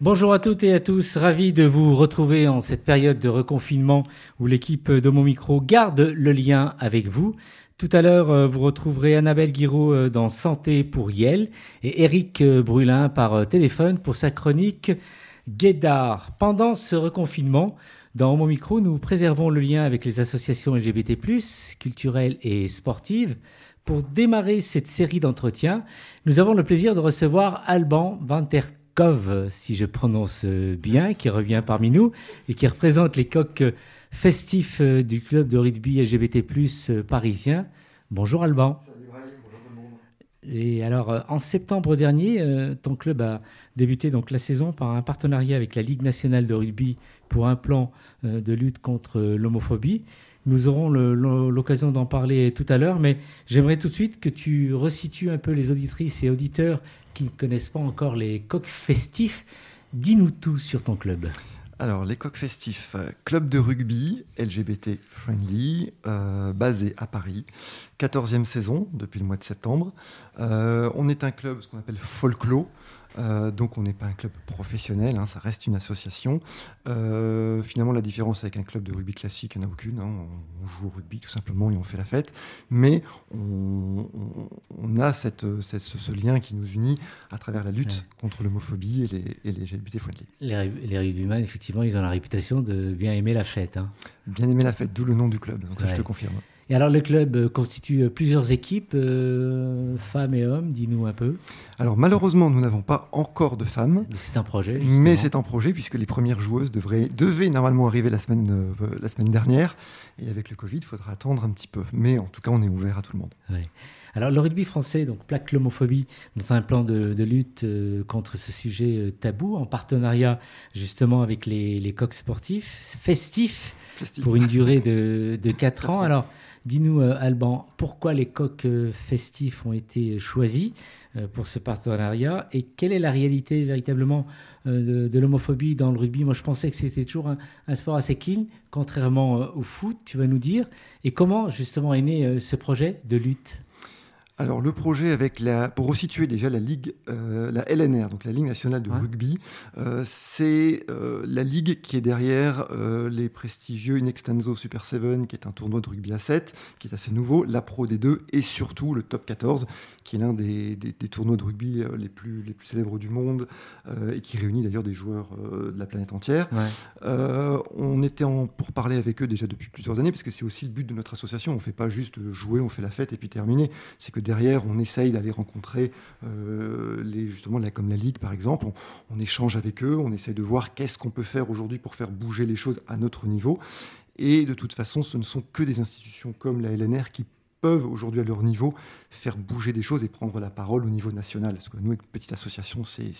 Bonjour à toutes et à tous, ravi de vous retrouver en cette période de reconfinement où l'équipe de micro garde le lien avec vous. Tout à l'heure, euh, vous retrouverez Annabelle Guiraud euh, dans Santé pour Yel et Eric euh, Brulin par téléphone pour sa chronique Guédard. Pendant ce reconfinement, dans mon micro, nous préservons le lien avec les associations LGBT+, culturelles et sportives. Pour démarrer cette série d'entretiens, nous avons le plaisir de recevoir Alban Van si je prononce bien, qui revient parmi nous et qui représente les coqs festifs euh, du club de rugby LGBT+ euh, parisien. Bonjour Alban. Salut bonjour tout le monde. Et alors, euh, en septembre dernier, ton club a débuté donc la saison par un partenariat avec la Ligue nationale de rugby pour un plan de lutte contre l'homophobie. Nous aurons l'occasion d'en parler tout à l'heure, mais j'aimerais tout de suite que tu resitues un peu les auditrices et auditeurs qui ne connaissent pas encore les coqs festifs. Dis-nous tout sur ton club. Alors, les coqs festifs, euh, club de rugby LGBT friendly, euh, basé à Paris, 14e saison depuis le mois de septembre. Euh, on est un club, ce qu'on appelle folklore, euh, donc on n'est pas un club professionnel, hein, ça reste une association. Euh, finalement, la différence avec un club de rugby classique, il n'y en a aucune. Hein. on, joue au rugby tout simplement et on fait la fête. Mais on, a cette, ce, lien qui nous unit à travers la lutte contre l'homophobie et les, et les LGBT friendly. Les, les rugbyman, effectivement, ils ont la réputation de bien aimer la fête. Hein. Bien aimer la fête, d'où le nom du club. Donc ça, je te confirme. Et alors le club euh, constitue euh, plusieurs équipes, euh, femmes et hommes, dis-nous un peu. Alors malheureusement, nous n'avons pas encore de femmes. C'est un projet. Mais c'est un projet puisque les premières joueuses devraient, devaient normalement arriver la semaine, la semaine dernière. Et avec le Covid, il faudra attendre un petit peu. Mais en tout cas, on est ouvert à tout le monde. Alors le rugby français donc, plaque l'homophobie dans un plan de, lutte contre ce sujet tabou, en partenariat justement avec les, les coqs sportifs, festifs, pour une durée de, de 4 ans. Alors Dis-nous, euh, Alban, pourquoi les coqs euh, festifs ont été choisis euh, pour ce partenariat et quelle est la réalité véritablement de, l'homophobie dans le rugby? Moi, je pensais que c'était toujours un, sport assez clean, contrairement au foot, tu vas nous dire. Et comment, justement, est né ce projet de lutte? Alors le projet avec la, pour resituer déjà la ligue, euh, la LNR, donc la Ligue nationale de rugby, euh, c'est euh, la ligue qui est derrière les prestigieux Inextenso Super 7, qui est un tournoi de rugby à 7, qui est assez nouveau, la Pro D2 et surtout le Top 14, qui est l'un des, tournois de rugby les plus, les plus célèbres du monde et qui réunit d'ailleurs des joueurs de la planète entière. on était en, pour parler avec eux déjà depuis plusieurs années, parce que c'est aussi le but de notre association. On ne fait pas juste jouer, on fait la fête et puis terminer. C'est que derrière, on essaye d'aller rencontrer euh, les, justement comme la Ligue par exemple. On, échange avec eux, on essaye de voir qu'est-ce qu'on peut faire aujourd'hui pour faire bouger les choses à notre niveau. Et de toute façon, ce ne sont que des institutions comme la LNR qui peuvent aujourd'hui à leur niveau faire bouger des choses et prendre la parole au niveau national. Parce que nous, une petite association, c'est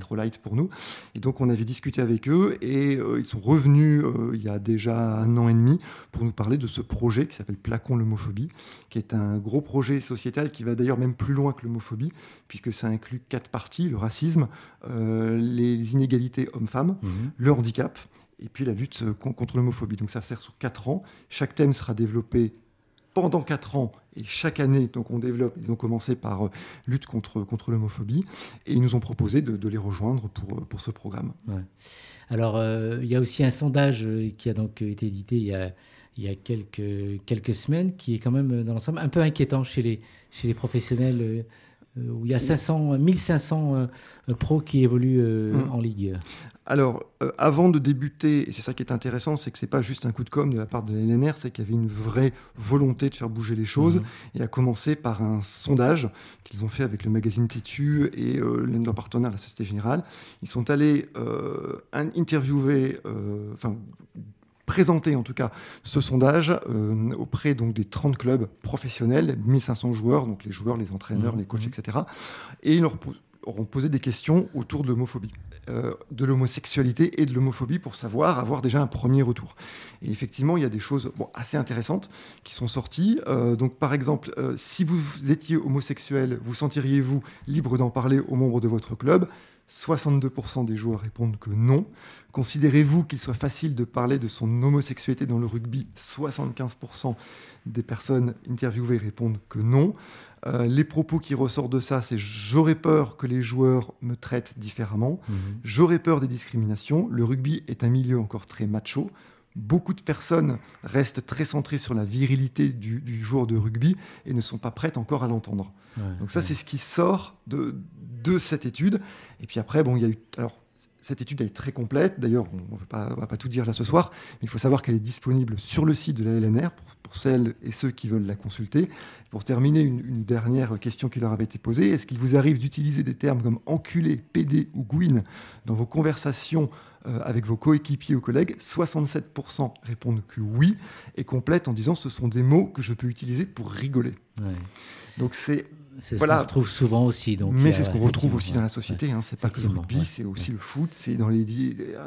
trop light pour nous. Et donc on avait discuté avec eux et euh, ils sont revenus euh, il y a déjà un an et demi pour nous parler de ce projet qui s'appelle Placon l'homophobie, qui est un gros projet sociétal qui va d'ailleurs même plus loin que l'homophobie, puisque ça inclut quatre parties, le racisme, euh, les inégalités hommes-femmes, mhm. le handicap et puis la lutte contre l'homophobie. Donc ça va faire sur quatre ans. Chaque thème sera développé pendant quatre ans et chaque année, donc on développe. Ils ont commencé par euh, lutte contre, contre l'homophobie et ils nous ont proposé de, les rejoindre pour, euh, pour ce programme. Alors, euh, il y a aussi un sondage qui a donc été édité il y a, il y a quelques, quelques semaines qui est quand même dans l'ensemble un peu inquiétant chez les, chez les professionnels euh, où il y a 500, 1500 euh, euh, pros qui évoluent mm. en ligue. Alors, avant de débuter, et c'est ça qui est intéressant, c'est que c'est pas juste un coup de com de la part de la LNR, c'est qu'il y avait une vraie volonté de faire bouger les choses, mm. et à commencer par un sondage qu'ils ont fait avec le magazine Tétu et leur partenaire, la Société Générale. Ils sont allés interviewer, enfin présenter en tout cas ce sondage euh, auprès donc, des 30 clubs professionnels, 1500 joueurs, donc les joueurs, les entraîneurs, mmh. les coachs, etc. Et ils leur auront posé des questions autour de l'homophobie, euh, de l'homosexualité et de l'homophobie pour savoir, avoir déjà un premier retour. Et effectivement, il y a des choses assez intéressantes qui sont sorties. Euh, donc, par exemple, si vous étiez homosexuel, vous sentiriez-vous libre d'en parler aux membres de votre club? 62% des joueurs répondent que non. Considérez-vous qu'il soit facile de parler de son homosexualité dans le rugby? 75% des personnes interviewées répondent que non. Euh, les propos qui ressortent de ça, c'est j'aurais peur que les joueurs me traitent différemment, mhm. j'aurais peur des discriminations. Le rugby est un milieu encore très macho. Beaucoup de personnes restent très centrées sur la virilité du, joueur de rugby et ne sont pas prêtes encore à l'entendre. Donc ça, c'est ce qui sort de, de cette étude. Et puis après, bon, il y a eu alors cette étude est très complète. D'ailleurs, on ne va pas tout dire là ce soir, mais il faut savoir qu'elle est disponible sur le site de la LNR pour, celles et ceux qui veulent la consulter. Pour terminer, une, dernière question qui leur avait été posée. Est-ce qu'il vous arrive d'utiliser des termes comme enculé, pédé ou gouine dans vos conversations euh, avec vos coéquipiers ou collègues? 67% répondent que oui et complètent en disant ce sont des mots que je peux utiliser pour rigoler. Donc c'est c'est ce qu'on retrouve souvent aussi. Donc Mais c'est ce qu'on retrouve aussi dans la société. Hein. C'est pas que le rugby, c'est aussi le foot, c'est dans les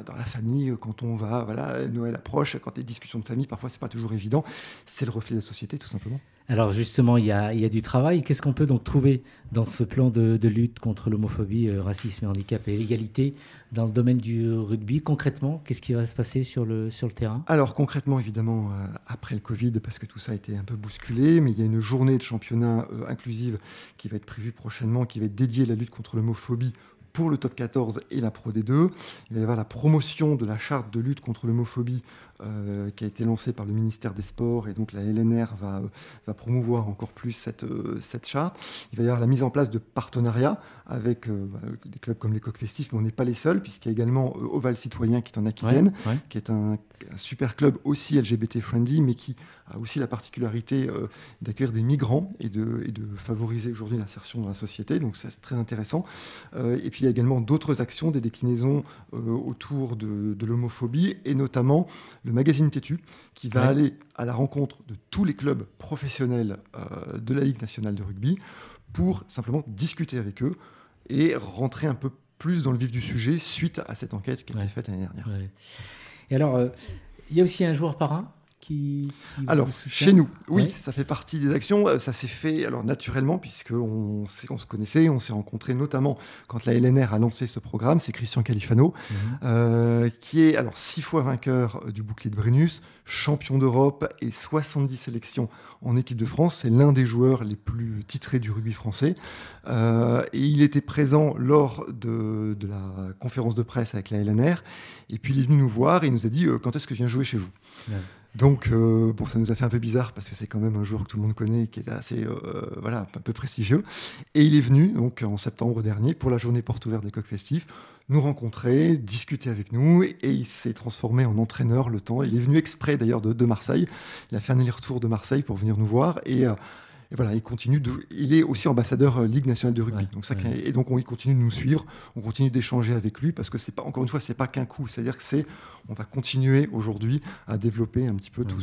dans la famille quand on va, voilà, Noël approche, quand les discussions de famille, parfois c'est pas toujours évident. C'est le reflet de la société, tout simplement. Alors justement, il y a, du travail. Qu'est-ce qu'on peut donc trouver dans ce plan de, lutte contre l'homophobie, euh, racisme et handicap et l'égalité dans le domaine du rugby? Concrètement, qu'est-ce qui va se passer sur le, sur le terrain? Alors concrètement, évidemment, euh, après le Covid, parce que tout ça a été un peu bousculé, mais il y a une journée de championnat euh, inclusive qui va être prévue prochainement, qui va être dédiée à la lutte contre l'homophobie pour le top 14 et la Pro D2. Il va y avoir la promotion de la charte de lutte contre l'homophobie euh, qui a été lancée par le ministère des Sports et donc la LNR va, euh, va promouvoir encore plus cette, euh, cette charte. Il va y avoir la mise en place de partenariats avec bah, des clubs comme les Coqs Festifs, mais on n'est pas les seuls puisqu'il y a également Oval Citoyen qui est en Aquitaine, qui est un, super club aussi LGBT friendly, mais qui a aussi la particularité d'accueillir des migrants et de, et de favoriser aujourd'hui l'insertion dans la société. Donc c'est très intéressant. et puis il y a également d'autres actions, des déclinaisons autour de, de l'homophobie et notamment le magazine Tétu, qui va aller à la rencontre de tous les clubs professionnels euh, de la Ligue nationale de rugby pour simplement discuter avec eux et rentrer un peu plus dans le vif du sujet suite à cette enquête qui a été faite l'année dernière. Et alors, euh, il y a aussi un joueur alors, chez nous, oui, ça fait partie des actions. Euh, ça s'est fait alors naturellement, puisqu'on on se connaissait, on s'est rencontrés notamment quand la LNR a lancé ce programme. C'est Christian Califano, mhm. euh, qui est alors six fois vainqueur euh, du bouclier de Brennus, champion d'Europe et 70 sélections en équipe de France. C'est l'un des joueurs les plus titrés du rugby français. et il était présent lors de, la conférence de presse avec la LNR. Et puis il est venu nous voir et il nous a dit Quand est-ce que je viens jouer chez vous? Donc, euh, bon, ça nous a fait un peu bizarre parce que c'est quand même un joueur que tout le monde connaît et qui est assez, euh, voilà, un peu prestigieux. Et il est venu donc en septembre dernier pour la journée porte ouverte des coqs festifs nous rencontrer, discuter avec nous et il s'est transformé en entraîneur le temps. Il est venu exprès d'ailleurs de, Marseille. Il a fait un aller-retour de Marseille pour venir nous voir et euh, et voilà, il continue. il est aussi ambassadeur euh, Ligue nationale de rugby. donc ça, et donc on, il continue de nous suivre, on continue d'échanger avec lui parce que c'est pas encore une fois, c'est pas qu'un coup. C'est-à-dire que c'est, on va continuer aujourd'hui à développer un petit peu tout,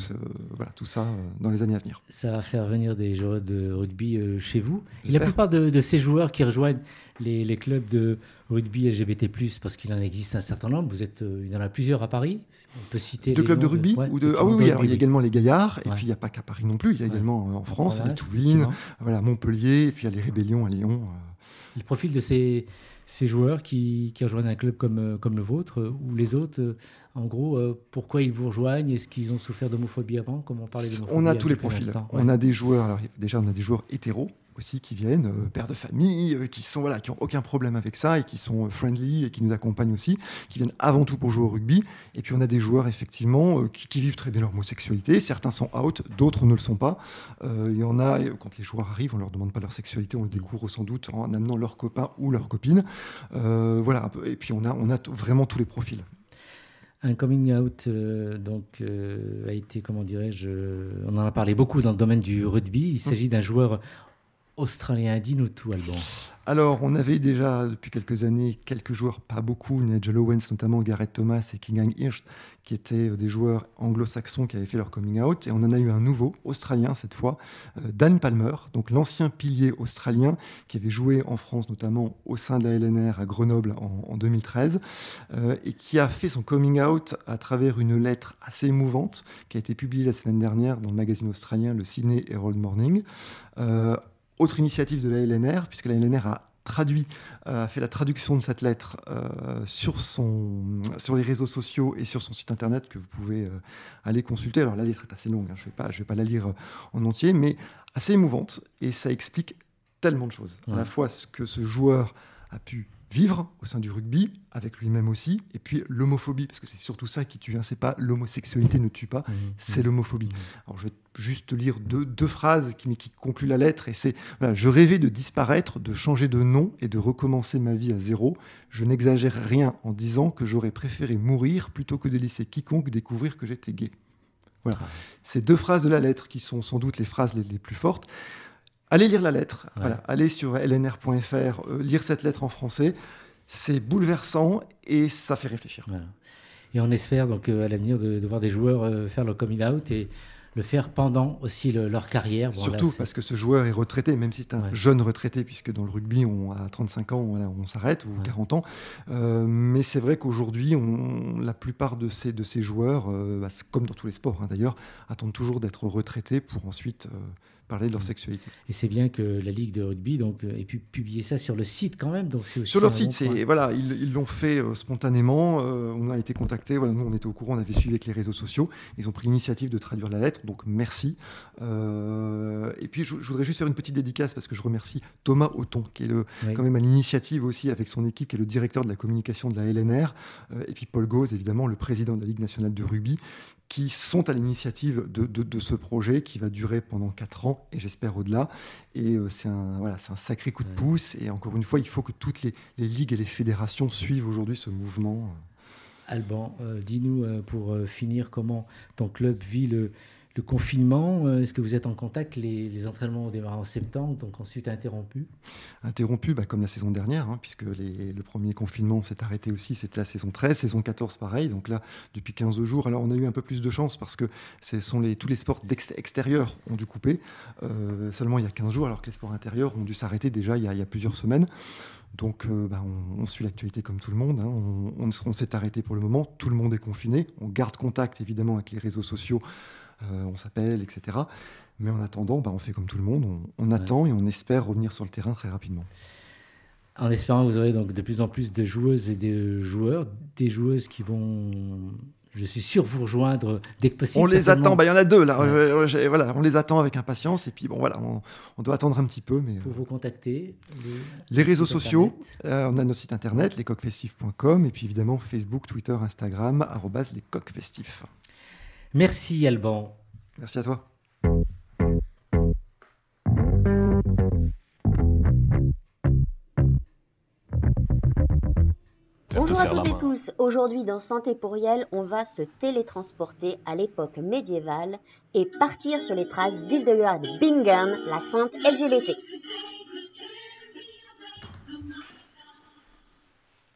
voilà, tout ça euh, dans les années à venir. Ça va faire venir des joueurs de rugby euh, chez vous. Et la plupart de, ces joueurs qui rejoignent les, les clubs de rugby LGBT+, parce qu'il en existe un certain nombre. Vous êtes, il y en a plusieurs à Paris. On peut citer. De clubs de rugby ou de... Ah oui, oui. Alors, il y a également les Gaillards, et puis il n'y a pas qu'à Paris non plus. Il y a également en France, les Toulines, voilà, Montpellier, et puis il y a les Rébellions à Lyon. Euh. Le profil de ces, ces joueurs qui, qui, rejoignent un club comme, euh, comme le vôtre, euh, ou les autres, en gros, pourquoi ils vous rejoignent? Est-ce qu'ils ont souffert d'homophobie avant? Comme on parlait On a tous les profils. On a des joueurs, alors déjà on a des joueurs hétéros, aussi qui viennent, euh, pères de famille, euh, qui sont voilà, qui ont aucun problème avec ça et qui sont euh, friendly et qui nous accompagnent aussi, qui viennent avant tout pour jouer au rugby. Et puis on a des joueurs effectivement qui, vivent très bien leur homosexualité. Certains sont out, d'autres ne le sont pas. Il y en a quand les joueurs arrivent, on leur demande pas leur sexualité, on le découvre sans doute en amenant leurs copains ou leurs copines. voilà. Et puis on a on a vraiment tous les profils. Un coming out donc a été, comment dirais-je, on en a parlé beaucoup dans le domaine du rugby. Il s'agit d'un joueur australien. Dis-nous tout, Alban. Alors, on avait déjà depuis quelques années quelques joueurs, pas beaucoup, Nigel Owens notamment, Gareth Thomas et Kingang Hirsch, qui étaient euh, des joueurs anglo-saxons qui avaient fait leur coming out. Et on en a eu un nouveau, australien cette fois, euh, Dan Palmer, donc l'ancien pilier australien qui avait joué en France notamment au sein de la LNR à Grenoble en, 2013 euh, et qui a fait son coming out à travers une lettre assez émouvante qui a été publiée la semaine dernière dans le magazine australien, le Sydney Herald Morning. Autre initiative de la LNR, puisque la LNR a traduit, a fait la traduction de cette lettre sur, son, sur les réseaux sociaux et sur son site internet que vous pouvez aller consulter. Alors la lettre est assez longue, hein, je ne vais pas la lire en entier, mais assez émouvante et ça explique tellement de choses. À la fois ce que ce joueur a pu vivre au sein du rugby, avec lui-même aussi, et puis l'homophobie, parce que c'est surtout ça qui tue, hein, c'est pas l'homosexualité ne tue pas, mmh, c'est mmh. l'homophobie. Mmh. Alors je vais juste lire deux, deux phrases qui, qui concluent la lettre, et c'est Je rêvais de disparaître, de changer de nom et de recommencer ma vie à zéro. Je n'exagère rien en disant que j'aurais préféré mourir plutôt que de laisser quiconque découvrir que j'étais gay. Voilà. Ah Ces deux phrases de la lettre qui sont sans doute les phrases les, les plus fortes. Allez lire la lettre. Voilà. Allez sur lnr.fr, euh, lire cette lettre en français. C'est bouleversant et ça fait réfléchir. Et on espère donc euh, à l'avenir de, voir des joueurs euh, faire leur coming out et le faire pendant aussi leur carrière. Surtout parce que ce joueur est retraité, même si c'est un jeune retraité, puisque dans le rugby, on, à 35 ans, on, s'arrête, ou 40 ans. mais c'est vrai qu'aujourd'hui, la plupart de ces, de ces joueurs, bah, comme dans tous les sports hein, d'ailleurs, attendent toujours d'être retraités pour ensuite parler de leur sexualité. Et c'est bien que la Ligue de rugby donc, ait pu publier ça sur le site quand même. Donc aussi sur leur site, c'est, voilà, ils l'ont fait euh, spontanément. Euh, on a été contactés. Voilà, nous, on était au courant, on avait suivi avec les réseaux sociaux. Ils ont pris l'initiative de traduire la lettre. Donc merci. Euh, et puis, je, voudrais juste faire une petite dédicace parce que je remercie Thomas Auton, qui est le, quand même à l'initiative aussi avec son équipe, qui est le directeur de la communication de la LNR. et puis Paul Gauze, évidemment, le président de la Ligue nationale de rugby, qui sont à l'initiative de, ce projet qui va durer pendant 4 ans et j'espère au-delà. Et euh, c'est un, voilà, un sacré coup de pouce. Et encore une fois, il faut que toutes les, ligues et les fédérations suivent aujourd'hui ce mouvement. Alban, euh, dis-nous euh, pour finir comment ton club vit le, le confinement, euh, est-ce que vous êtes en contact les, entraînements ont démarré en septembre, donc ensuite interrompu Interrompu, bah, comme la saison dernière, hein, puisque le premier confinement s'est arrêté aussi, c'était la saison 13, saison 14 pareil, donc là, depuis 15 jours. Alors on a eu un peu plus de chance parce que tous les sports extérieurs ont dû couper, euh, seulement il y a 15 jours, alors que les sports intérieurs ont dû s'arrêter déjà il y, a, plusieurs semaines. Donc euh, bah, on, suit l'actualité comme tout le monde. Hein. On, on s'est arrêté pour le moment. Tout le monde est confiné. On garde contact évidemment avec les réseaux sociaux euh, on s'appelle, etc. Mais en attendant, bah, on fait comme tout le monde, on, attend et on espère revenir sur le terrain très rapidement. En espérant que vous aurez donc de plus en plus de joueuses et de joueurs, des joueuses qui vont, je suis sûr, vous rejoindre dès que possible. On les attend, bah, il y en a deux là. voilà, on les attend avec impatience et puis bon voilà, on, doit attendre un petit peu. Mais pour vous contacter, les, réseaux sociaux, euh, on a nos sites internet, lescoqfestifs.com et puis évidemment Facebook, Twitter, Instagram, lescoqfestifs. Merci Alban. Merci à toi. Bonjour à toutes et tous. Aujourd'hui dans Santé pour on va se télétransporter à l'époque médiévale et partir sur les traces d'Hildegard Bingen, la sainte LGBT.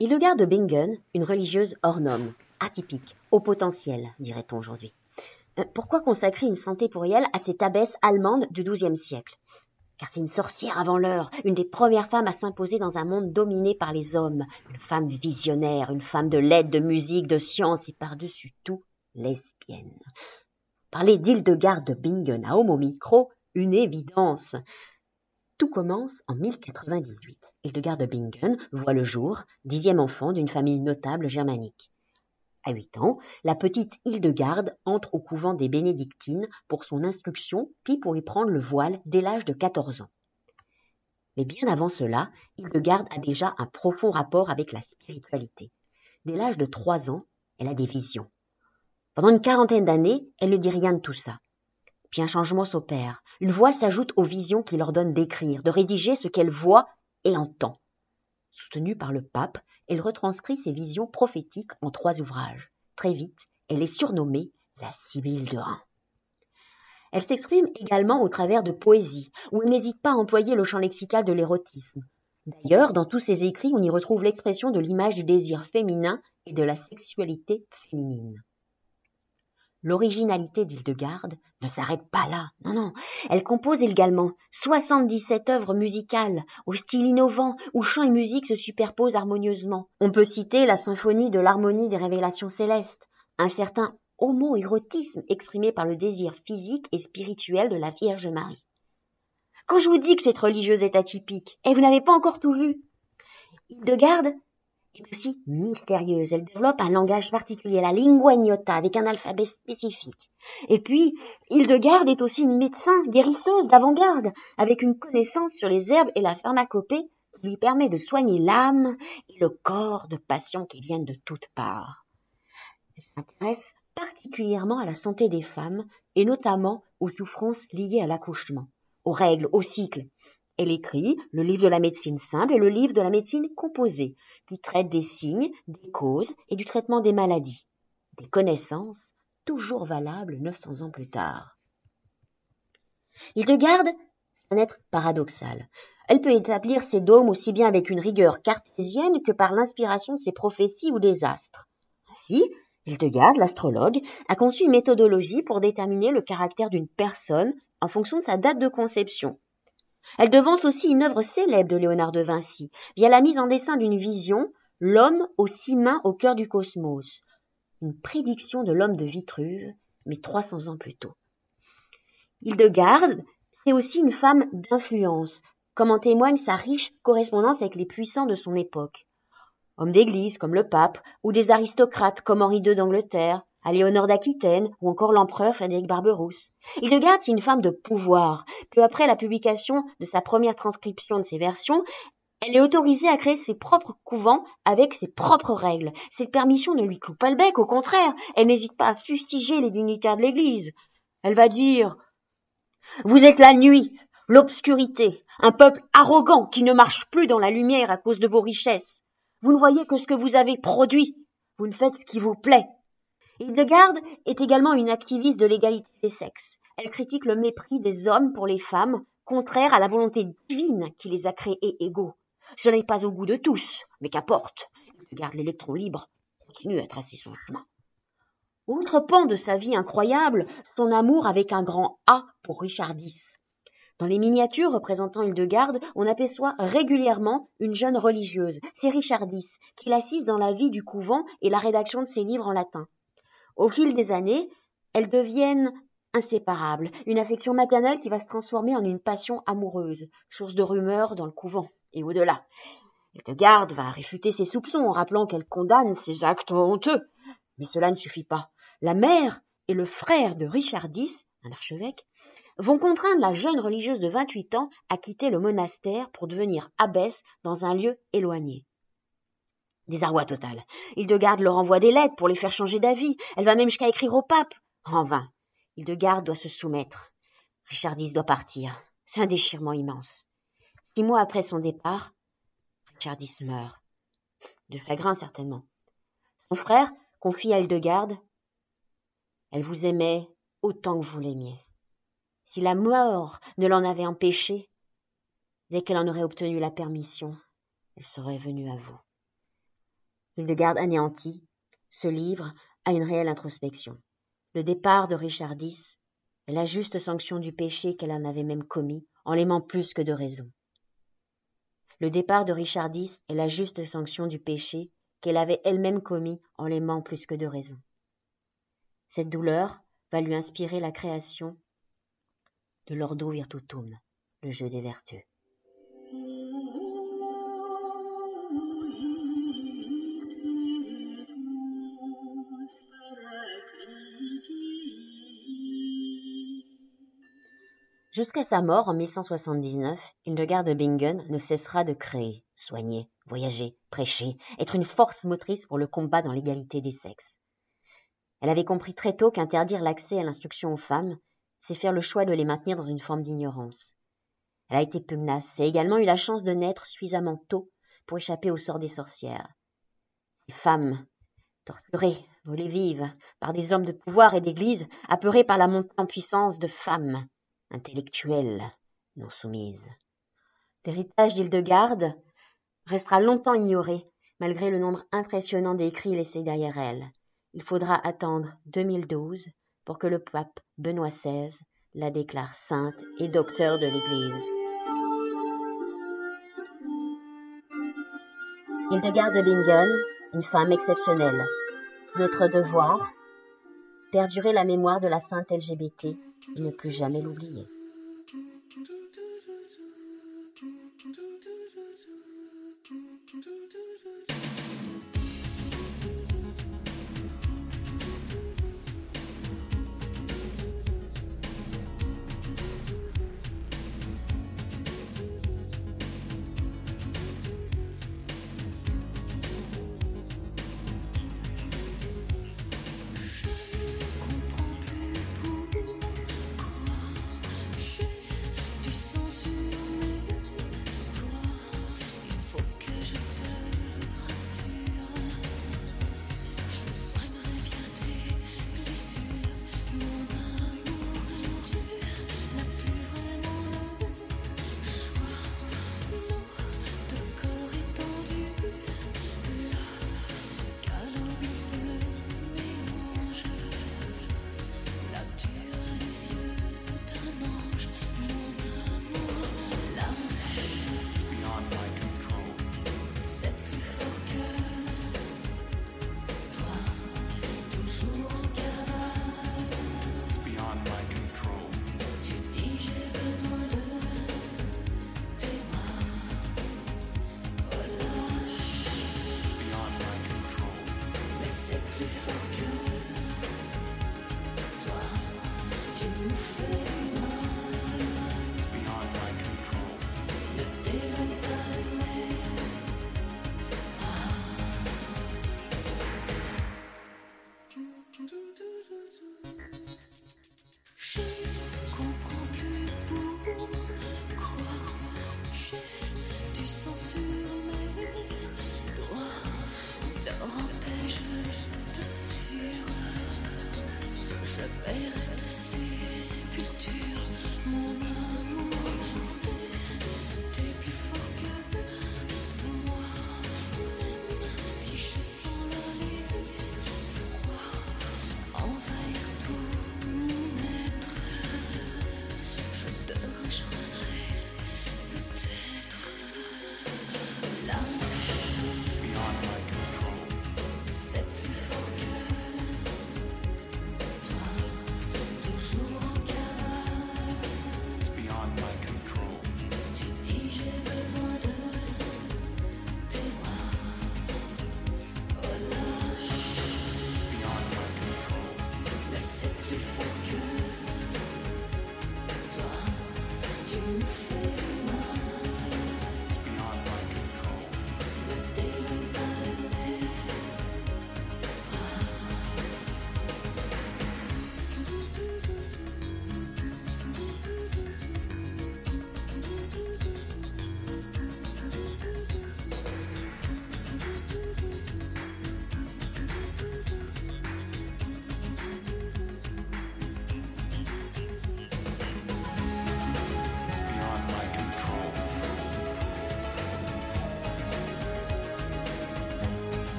Hildegard de Bingen, une religieuse hors norme, atypique, au potentiel, dirait-on aujourd'hui. Pourquoi consacrer une santé pour elle à cette abbesse allemande du XIIe siècle? Car c'est une sorcière avant l'heure, une des premières femmes à s'imposer dans un monde dominé par les hommes, une femme visionnaire, une femme de lettres, de musique, de science et par-dessus tout lesbienne. Parler d'Hildegard de Bingen à Homo Micro, une évidence. Tout commence en 1098. Hildegard de Bingen voit le jour, dixième enfant d'une famille notable germanique. À huit ans, la petite Hildegarde entre au couvent des bénédictines pour son instruction, puis pour y prendre le voile dès l'âge de quatorze ans. Mais bien avant cela, Hildegarde a déjà un profond rapport avec la spiritualité. Dès l'âge de trois ans, elle a des visions. Pendant une quarantaine d'années, elle ne dit rien de tout ça. Puis un changement s'opère. Une voix s'ajoute aux visions qui leur donne d'écrire, de rédiger ce qu'elle voit et entend. Soutenue par le pape, elle retranscrit ses visions prophétiques en trois ouvrages. Très vite, elle est surnommée la Sibylle de Rhin. Elle s'exprime également au travers de poésie, où elle n'hésite pas à employer le champ lexical de l'érotisme. D'ailleurs, dans tous ses écrits, on y retrouve l'expression de l'image du désir féminin et de la sexualité féminine. L'originalité d'Hildegarde ne s'arrête pas là. Non, non. Elle compose également 77 œuvres musicales, au style innovant, où chant et musique se superposent harmonieusement. On peut citer la symphonie de l'harmonie des révélations célestes, un certain homoérotisme exprimé par le désir physique et spirituel de la Vierge Marie. Quand je vous dis que cette religieuse est atypique, et vous n'avez pas encore tout vu. Hildegarde est aussi mystérieuse. Elle développe un langage particulier, la lingua ignota, avec un alphabet spécifique. Et puis, Hildegarde est aussi une médecin guérisseuse d'avant-garde, avec une connaissance sur les herbes et la pharmacopée qui lui permet de soigner l'âme et le corps de patients qui viennent de toutes parts. Elle s'intéresse particulièrement à la santé des femmes et notamment aux souffrances liées à l'accouchement, aux règles, aux cycles. Elle écrit le livre de la médecine simple et le livre de la médecine composée, qui traite des signes, des causes et du traitement des maladies. Des connaissances toujours valables 900 ans plus tard. Hildegarde, c'est un être paradoxal. Elle peut établir ses dômes aussi bien avec une rigueur cartésienne que par l'inspiration de ses prophéties ou des astres. Ainsi, Hildegarde, l'astrologue, a conçu une méthodologie pour déterminer le caractère d'une personne en fonction de sa date de conception. Elle devance aussi une œuvre célèbre de Léonard de Vinci, via la mise en dessin d'une vision, l'homme aux six mains au cœur du cosmos, une prédiction de l'homme de Vitruve, mais 300 ans plus tôt. Hildegarde est aussi une femme d'influence, comme en témoigne sa riche correspondance avec les puissants de son époque. Hommes d'église comme le pape, ou des aristocrates comme Henri II d'Angleterre, à Léonore d'Aquitaine, ou encore l'empereur Frédéric Barberousse. Hildegarde est une femme de pouvoir. Peu après la publication de sa première transcription de ses versions, elle est autorisée à créer ses propres couvents avec ses propres règles. Cette permission ne lui cloue pas le bec, au contraire, elle n'hésite pas à fustiger les dignitaires de l'Église. Elle va dire Vous êtes la nuit, l'obscurité, un peuple arrogant qui ne marche plus dans la lumière à cause de vos richesses. Vous ne voyez que ce que vous avez produit. Vous ne faites ce qui vous plaît. Hildegarde est également une activiste de l'égalité des sexes. Elle critique le mépris des hommes pour les femmes, contraire à la volonté divine qui les a créés égaux. Ce n'est pas au goût de tous, mais qu'importe. Hildegarde l'électron libre continue à tracer son chemin. Autre pan de sa vie incroyable, son amour avec un grand A pour Richard X. Dans les miniatures représentant Hildegarde, on aperçoit régulièrement une jeune religieuse, c'est Richardis, qui l'assiste dans la vie du couvent et la rédaction de ses livres en latin. Au fil des années, elles deviennent inséparables, une affection maternelle qui va se transformer en une passion amoureuse, source de rumeurs dans le couvent et au-delà. Hildegarde va réfuter ses soupçons en rappelant qu'elle condamne ces actes honteux. Mais cela ne suffit pas. La mère et le frère de Richard X, un archevêque, vont contraindre la jeune religieuse de 28 ans à quitter le monastère pour devenir abbesse dans un lieu éloigné. Désarroi total. Hildegarde leur envoie des lettres pour les faire changer d'avis. Elle va même jusqu'à écrire au pape. En vain. Hildegarde doit se soumettre. Richard X doit partir. C'est un déchirement immense. Six mois après son départ, Richard X meurt. De chagrin certainement. Son frère confie à Hildegarde Elle vous aimait autant que vous l'aimiez. Si la mort ne l'en avait empêché, dès qu'elle en aurait obtenu la permission, elle serait venue à vous. Hildegarde anéantie se livre à une réelle introspection. Le départ de Richard X est la juste sanction du péché qu'elle en avait même commis en l'aimant plus que de raison. Le départ de Richard X est la juste sanction du péché qu'elle avait elle-même commis en l'aimant plus que de raison. Cette douleur va lui inspirer la création de l'Ordo Virtutum, le jeu des vertus. Jusqu'à sa mort en 1179, Hildegard de Bingen ne cessera de créer, soigner, voyager, prêcher, être une force motrice pour le combat dans l'égalité des sexes. Elle avait compris très tôt qu'interdire l'accès à l'instruction aux femmes c'est faire le choix de les maintenir dans une forme d'ignorance. Elle a été pugnace et également eu la chance de naître suffisamment tôt pour échapper au sort des sorcières. Ces femmes, torturées, brûlées vives par des hommes de pouvoir et d'église, apeurées par la montée en puissance de femmes, intellectuelles, non soumises. L'héritage d'Hildegarde restera longtemps ignoré, malgré le nombre impressionnant d'écrits laissés derrière elle. Il faudra attendre 2012 pour que le pape Benoît XVI la déclare sainte et docteur de l'Église. Hildegard de Bingen, une femme exceptionnelle. Notre devoir, perdurer la mémoire de la sainte LGBT et ne plus jamais l'oublier.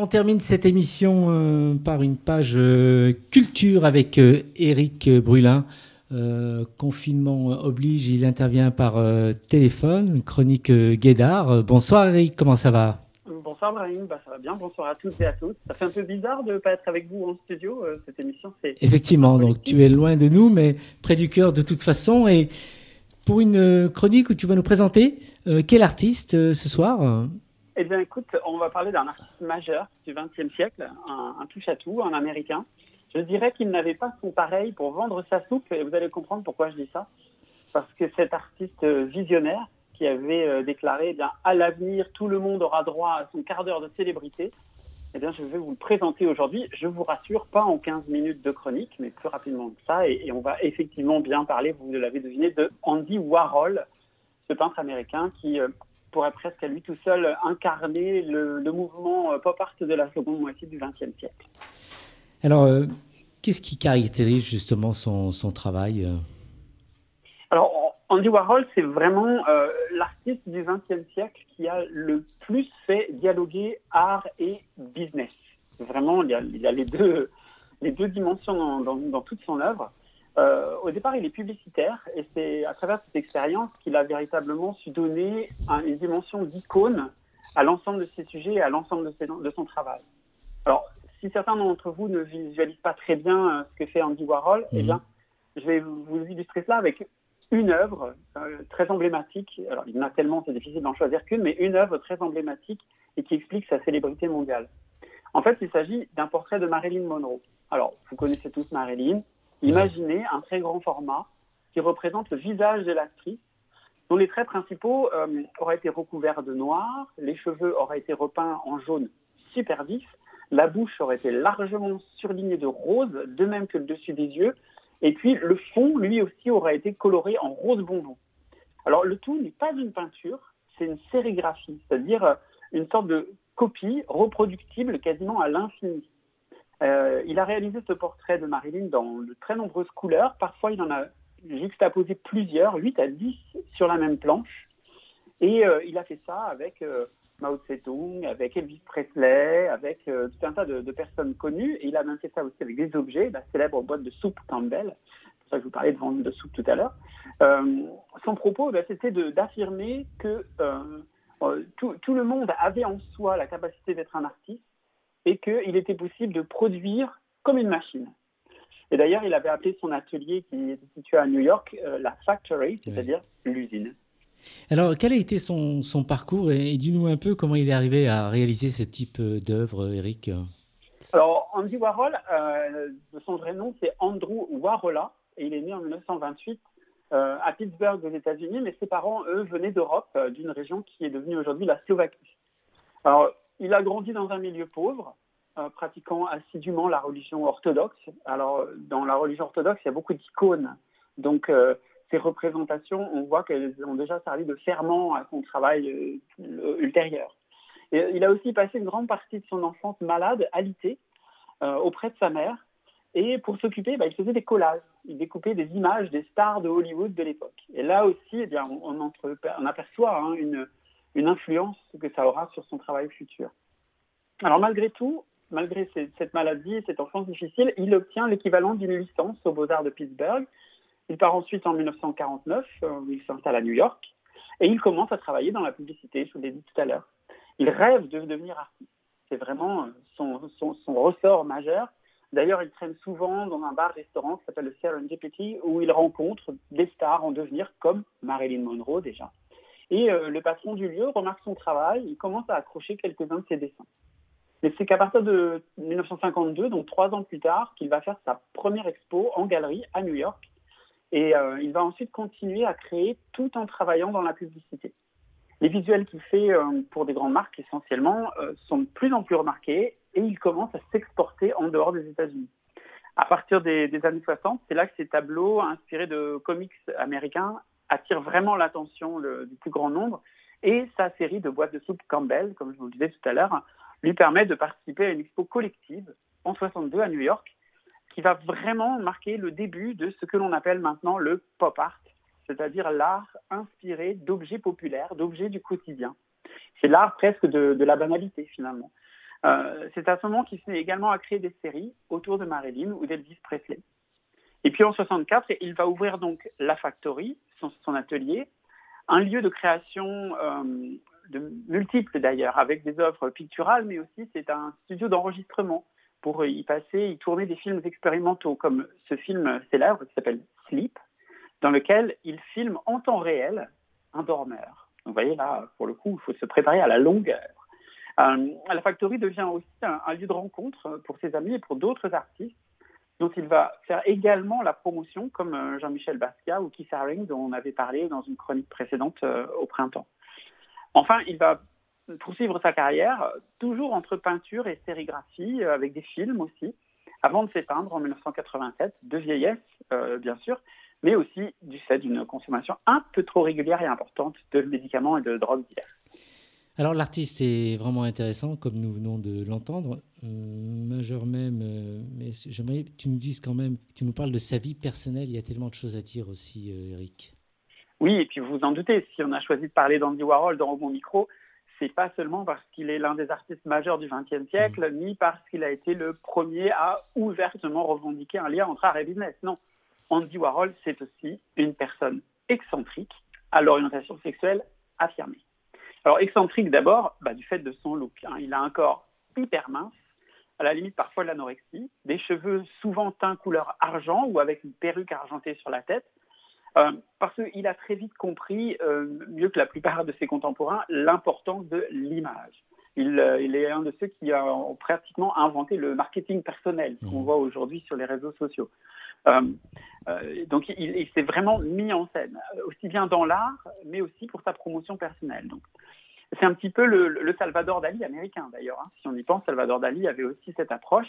On termine cette émission euh, par une page euh, culture avec euh, Eric Brulin. confinement oblige, il intervient par téléphone, chronique Guédard. Bonsoir Eric, comment ça va? Bonsoir Marine, bah, ça va bien, bonsoir à tous et à toutes. Ça fait un peu bizarre de ne pas être avec vous en studio, cette émission. Effectivement, donc tu es loin de nous, mais près du cœur de toute façon. Et pour une chronique où tu vas nous présenter quel artiste ce soir? Eh bien, écoute, on va parler d'un artiste majeur du XXe siècle, un, touche-à-tout, un américain. Je dirais qu'il n'avait pas son pareil pour vendre sa soupe, et vous allez comprendre pourquoi je dis ça. Parce que cet artiste visionnaire qui avait euh, déclaré, eh bien, à l'avenir, tout le monde aura droit à son quart d'heure de célébrité, eh bien, je vais vous le présenter aujourd'hui. Je vous rassure, pas en 15 minutes de chronique, mais plus rapidement que ça. Et, et on va effectivement bien parler, vous l'avez deviné, de Andy Warhol, ce peintre américain qui euh, pourrait presque à lui tout seul incarner le, mouvement euh, pop art de la seconde moitié du XXe siècle. Alors, euh, qu'est-ce qui caractérise justement son, son travail euh Alors, Andy Warhol, c'est vraiment l'artiste du XXe siècle qui a le plus fait dialoguer art et business. Vraiment, il y a, il y a les, deux, les deux dimensions dans, dans, dans toute son œuvre. Euh, au départ, il est publicitaire et c'est à travers cette expérience qu'il a véritablement su donner une dimension d'icône à l'ensemble de ses sujets et à l'ensemble de, de, son travail. Alors, si certains d'entre vous ne visualisent pas très bien euh, ce que fait Andy Warhol, eh mhm. bien, je vais vous illustrer cela avec une œuvre euh, très emblématique. Alors, il y en a tellement, c'est difficile d'en choisir qu'une, mais une œuvre très emblématique et qui explique sa célébrité mondiale. En fait, il s'agit d'un portrait de Marilyn Monroe. Alors, vous connaissez tous Marilyn, Imaginez un très grand format qui représente le visage de l'actrice, dont les traits principaux euh, auraient été recouverts de noir, les cheveux auraient été repeints en jaune super vif, la bouche aurait été largement surlignée de rose, de même que le dessus des yeux, et puis le fond, lui aussi, aurait été coloré en rose bonbon. Alors le tout n'est pas une peinture, c'est une sérigraphie, c'est-à-dire euh, une sorte de copie reproductible quasiment à l'infini. Euh, il a réalisé ce portrait de Marilyn dans de très nombreuses couleurs. Parfois, il en a juxtaposé plusieurs, 8 à 10 sur la même planche. Et euh, il a fait ça avec euh, Mao Tse-tung, avec Elvis Presley, avec tout un tas de, personnes connues. Et il a même fait ça aussi avec des objets, la célèbre boîte de soupe Campbell. C'est pour ça que je vous parlais de vente de soupe tout à l'heure. son propos, bah, c'était d'affirmer que tout le monde avait en soi la capacité d'être un artiste et qu'il était possible de produire comme une machine. Et d'ailleurs, il avait appelé son atelier qui est situé à New York euh, la factory, c'est-à-dire l'usine. Alors, quel a été son, son parcours et, dis-nous un peu comment il est arrivé à réaliser ce type euh, d'œuvre, Eric? Alors, Andy Warhol, euh, son vrai nom, c'est Andrew Warhola, et il est né en 1928 à Pittsburgh, aux États-Unis, mais ses parents, eux, venaient d'Europe, d'une région qui est devenue aujourd'hui la Slovaquie. Alors, il a grandi dans un milieu pauvre, euh, pratiquant assidûment la religion orthodoxe. Alors, dans la religion orthodoxe, il y a beaucoup d'icônes. Donc, euh, ces représentations, on voit qu'elles ont déjà servi de ferment à son travail euh, ultérieur. Et il a aussi passé une grande partie de son enfance malade, alité, auprès de sa mère. Et pour s'occuper, bah, il faisait des collages. Il découpait des images des stars de Hollywood de l'époque. Et là aussi, eh on, aperçoit hein, une, une influence que ça aura sur son travail futur. Alors malgré tout, malgré cette maladie, cette enfance difficile, il obtient l'équivalent d'une licence aux Beaux-Arts de Pittsburgh. Il part ensuite en 1949, euh, il s'installe à New York, et il commence à travailler dans la publicité, je vous l'ai dit tout à l'heure. Il rêve de devenir artiste. C'est vraiment euh, son, son, son, ressort majeur. D'ailleurs, il traîne souvent dans un bar-restaurant qui s'appelle le Serendipity, où il rencontre des stars en devenir, comme Marilyn Monroe déjà. Et euh, le patron du lieu remarque son travail, il commence à accrocher quelques-uns de ses dessins. Mais c'est qu'à partir de 1952, donc trois ans plus tard, qu'il va faire sa première expo en galerie à New York. Et euh, il va ensuite continuer à créer tout en travaillant dans la publicité. Les visuels qu'il fait euh, pour des grandes marques essentiellement sont de plus en plus remarqués et il commence à s'exporter en dehors des États-Unis. À partir des, années 60, c'est là que ces tableaux inspirés de comics américains attirent vraiment l'attention du plus grand nombre. Et sa série de boîtes de soupe Campbell, comme je vous le disais tout à l'heure, lui permet de participer à une expo collective en 62 à New York, qui va vraiment marquer le début de ce que l'on appelle maintenant le pop art, c'est-à-dire l'art inspiré d'objets populaires, d'objets du quotidien. C'est l'art presque de, la banalité finalement. Euh, c'est à ce moment qu'il s'est également à créer des séries autour de Marilyn ou d'Elvis Presley. Et puis en 64, il va ouvrir donc la Factory, son, atelier, un lieu de création euh, de multiples d'ailleurs, avec des œuvres picturales, mais aussi c'est un studio d'enregistrement pour y passer, y tourner des films expérimentaux, comme ce film célèbre qui s'appelle Sleep, dans lequel il filme en temps réel un dormeur. vous voyez là, pour le coup, il faut se préparer à la longueur. Euh, la Factory devient aussi un, lieu de rencontre pour ses amis et pour d'autres artistes dont il va faire également la promotion, comme euh, Jean-Michel Basquiat ou Keith Haring, dont on avait parlé dans une chronique précédente euh, au printemps. Enfin, il va poursuivre sa carrière, toujours entre peinture et sérigraphie, euh, avec des films aussi, avant de s'éteindre en 1987, de vieillesse, bien sûr, mais aussi du fait d'une consommation un peu trop régulière et importante de médicaments et de drogues diverses. Alors l'artiste est vraiment intéressant, comme nous venons de l'entendre. Hum, majeur même, euh, mais j'aimerais que tu nous dises quand même, tu nous parles de sa vie personnelle. Il y a tellement de choses à dire aussi, euh, Eric. Oui, et puis vous vous en doutez, si on a choisi de parler d'Andy Warhol dans bon micro, c'est pas seulement parce qu'il est l'un des artistes majeurs du XXe siècle, mmh. ni parce qu'il a été le premier à ouvertement revendiquer un lien entre art et business. Non, Andy Warhol, c'est aussi une personne excentrique à l'orientation sexuelle affirmée. Alors excentrique d'abord, bah, du fait de son look. Hein. Il a un corps hyper mince, à la limite parfois de l'anorexie, des cheveux souvent teints couleur argent ou avec une perruque argentée sur la tête, euh, parce qu'il a très vite compris, euh, mieux que la plupart de ses contemporains, l'importance de l'image. Il, euh, il, est un de ceux qui a pratiquement inventé le marketing personnel qu'on mmh. voit aujourd'hui sur les réseaux sociaux. donc il, il s'est vraiment mis en scène, aussi bien dans l'art, mais aussi pour sa promotion personnelle. Donc, c'est un petit peu le, Salvador Dali américain d'ailleurs. Hein. Si on y pense, Salvador Dali avait aussi cette approche.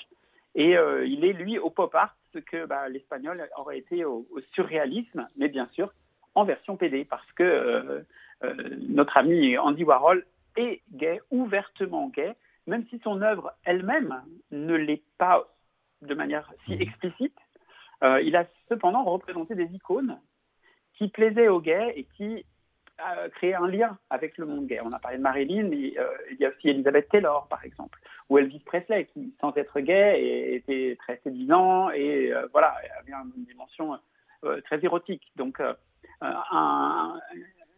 Et euh, il est, lui, au pop art, ce que bah, l'espagnol aurait été au, surréalisme, mais bien sûr en version PD, parce que euh, euh, notre ami Andy Warhol est gay, ouvertement gay, même si son œuvre elle-même ne l'est pas de manière si mmh. explicite. il a cependant représenté des icônes qui plaisaient aux gays et qui créer un lien avec le monde gay. On a parlé de Marilyn, mais euh, il y a aussi Elizabeth Taylor, par exemple, ou Elvis Presley, qui, sans être gay, était très séduisant et euh, voilà, avait une dimension euh, très érotique. Donc, un,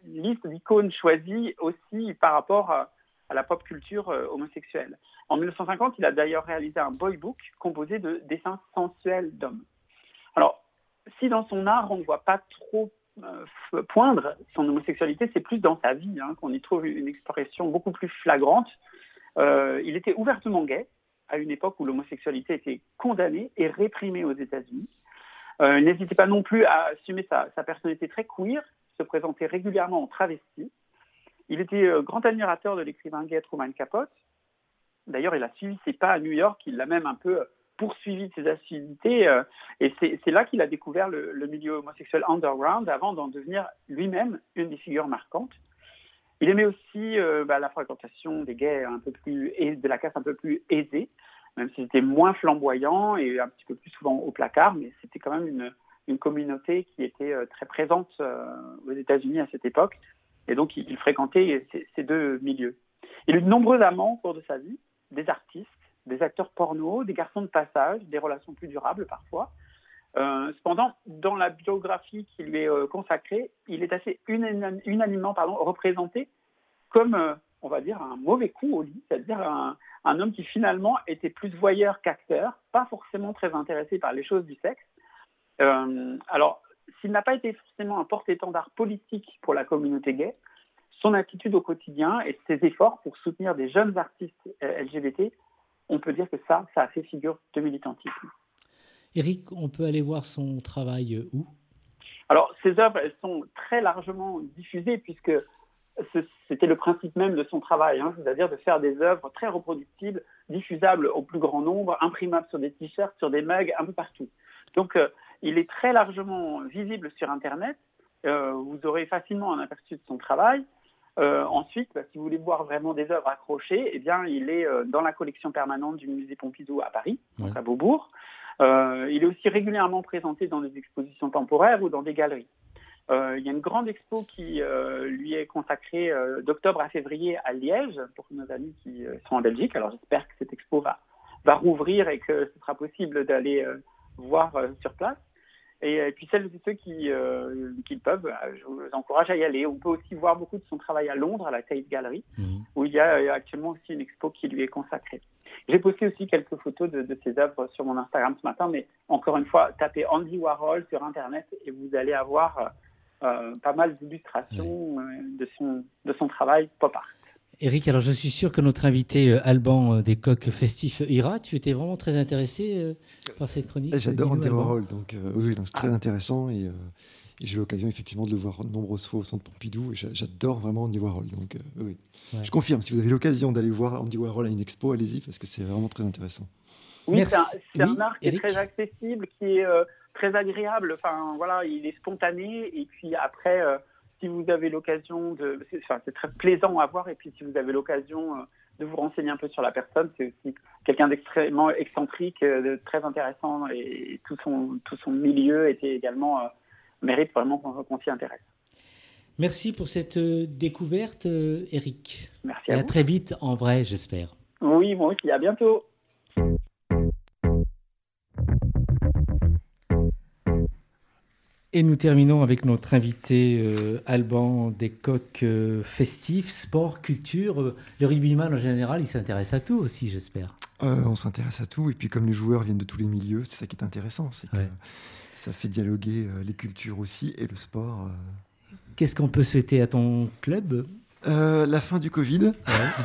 liste d'icônes choisies aussi par rapport à, la pop culture homosexuelle. En 1950, il a d'ailleurs réalisé un boy book composé de dessins sensuels d'hommes. Alors, si dans son art, on ne voit pas trop euh, poindre son homosexualité, c'est plus dans sa vie hein, qu'on y trouve une expression beaucoup plus flagrante. Euh, il était ouvertement gay à une époque où l'homosexualité était condamnée et réprimée aux États-Unis. Euh, il n'hésitait pas non plus à assumer sa, personnalité très queer, se présenter régulièrement en travesti. Il était grand admirateur de l'écrivain gay Truman Capote. D'ailleurs, il a suivi ses pas à New York, il l'a même un peu poursuivi ses assiduités. Euh, et c'est là qu'il a découvert le, milieu homosexuel underground avant d'en devenir lui-même une des figures marquantes. Il aimait aussi euh, bah, la fréquentation des gays un peu plus de la caste un peu plus aisée, même s'il était moins flamboyant et un petit peu plus souvent au placard, mais c'était quand même une, une, communauté qui était euh, très présente aux États-Unis à cette époque. Et donc, il, fréquentait ces, deux milieux. Il a eu de nombreux amants au cours de sa vie, des artistes, des acteurs porno, des garçons de passage, des relations plus durables parfois. Euh, cependant, dans la biographie qui lui est euh, consacrée, il est assez unanimement représenté comme, euh, on va dire, un mauvais coup au lit, c'est-à-dire un, homme qui finalement était plus voyeur qu'acteur, pas forcément très intéressé par les choses du sexe. Alors, s'il n'a pas été forcément un porte-étendard politique pour la communauté gay, son attitude au quotidien et ses efforts pour soutenir des jeunes artistes LGBT on peut dire que ça, ça a fait figure de militantisme. Eric, on peut aller voir son travail euh, où? Alors, ces œuvres, elles sont très largement diffusées puisque c'était le principe même de son travail, hein, c'est-à-dire de faire des œuvres très reproductibles, diffusables au plus grand nombre, imprimables sur des t-shirts, sur des mugs, un peu partout. Donc, euh, il est très largement visible sur Internet. Euh, vous aurez facilement un aperçu de son travail. Euh, ensuite, bah, si vous voulez voir vraiment des œuvres accrochées, eh bien, il est dans la collection permanente du musée Pompidou à Paris, donc à Beaubourg. il est aussi régulièrement présenté dans des expositions temporaires ou dans des galeries. Euh, il y a une grande expo qui euh, lui est consacrée euh, d'octobre à février à Liège pour nos amis qui sont en Belgique. Alors j'espère que cette expo va, va rouvrir et que ce sera possible d'aller voir sur place. Et, puis celles et ceux qui, qui peuvent, je vous encourage à y aller. On peut aussi voir beaucoup de son travail à Londres, à la Tate Gallery, mhm. où il y a actuellement aussi une expo qui lui est consacrée. J'ai posté aussi quelques photos de, de, ses œuvres sur mon Instagram ce matin, mais encore une fois, tapez Andy Warhol sur Internet et vous allez avoir euh, pas mal d'illustrations euh, de, son, de son travail pop art. Eric, alors je suis sûr que notre invité euh, Alban des coqs festifs ira. Tu étais vraiment très intéressé par cette chronique. J'adore Andy Warhol, donc oui, c'est très ah. intéressant et, j'ai eu l'occasion effectivement de le voir de nombreuses fois au Centre Pompidou. J'adore vraiment Andy Warhol, donc oui. Je confirme. Si vous avez l'occasion d'aller voir Andy Warhol à une expo, allez-y parce que c'est vraiment très intéressant. Oui, c'est un, art qui est très accessible, qui est très agréable. Enfin, voilà, il est spontané. Et puis après, euh, si vous avez l'occasion de. Enfin, c'est très plaisant à voir. Et puis, si vous avez l'occasion euh, de vous renseigner un peu sur la personne, c'est aussi quelqu'un d'extrêmement excentrique, euh, de très intéressant. Et tout son, tout son milieu était également. mérite vraiment qu'on s'y intéresse. Merci pour cette découverte, Eric. Merci à, et à très vite, en vrai, j'espère. Oui, moi aussi. À bientôt. Et nous terminons avec notre invité euh, Alban des coqs euh, festifs, sport, culture. Euh, le rugbyman en général, il s'intéresse à tout aussi, j'espère. on s'intéresse à tout. Et puis comme les joueurs viennent de tous les milieux, c'est ça qui est intéressant. C'est que ça fait dialoguer les cultures aussi et le sport. Qu'est-ce qu'on peut souhaiter à ton club? La fin du Covid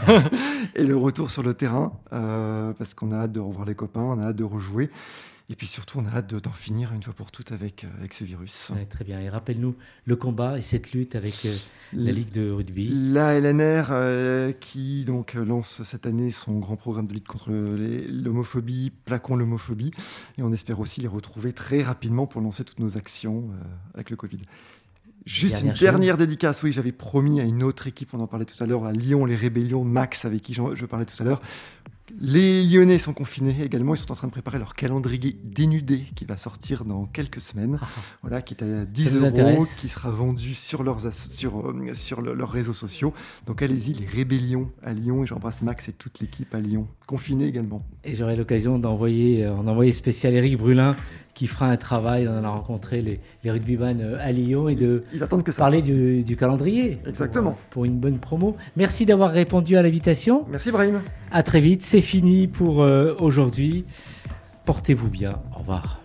et le retour sur le terrain, parce qu'on a hâte de revoir les copains, on a hâte de rejouer. Et puis surtout, on a hâte d'en finir une fois pour toutes avec, euh, avec ce virus. très bien. Et rappelle-nous le combat et cette lutte avec euh, la Ligue de rugby. La LNR euh, qui donc lance cette année son grand programme de lutte contre l'homophobie, plaquons l'homophobie. Et on espère aussi les retrouver très rapidement pour lancer toutes nos actions avec le Covid. Juste une dernière dédicace. Oui, j'avais promis à une autre équipe, on en parlait tout à l'heure, à Lyon, les Rébellions, Max, avec qui je parlais tout à l'heure. Les Lyonnais sont confinés également. Ils sont en train de préparer leur calendrier dénudé qui va sortir dans quelques semaines. Ah. Voilà, qui est à 10 euros, qui sera vendu sur leurs, sur, euh, sur leurs réseaux sociaux. Donc allez-y, les rébellions à Lyon. Et j'embrasse Max et toute l'équipe à Lyon, confinés également. Et j'aurai l'occasion d'envoyer euh, un envoyé spécial Eric Brulin qui fera un travail. On a rencontré les, les rugbyman euh, à Lyon et de parler du, calendrier. Exactement. Pour, une bonne promo. Merci d'avoir répondu à l'invitation. Merci Brahim. À très vite. C'est fini pour euh, aujourd'hui. Portez-vous bien. Au revoir.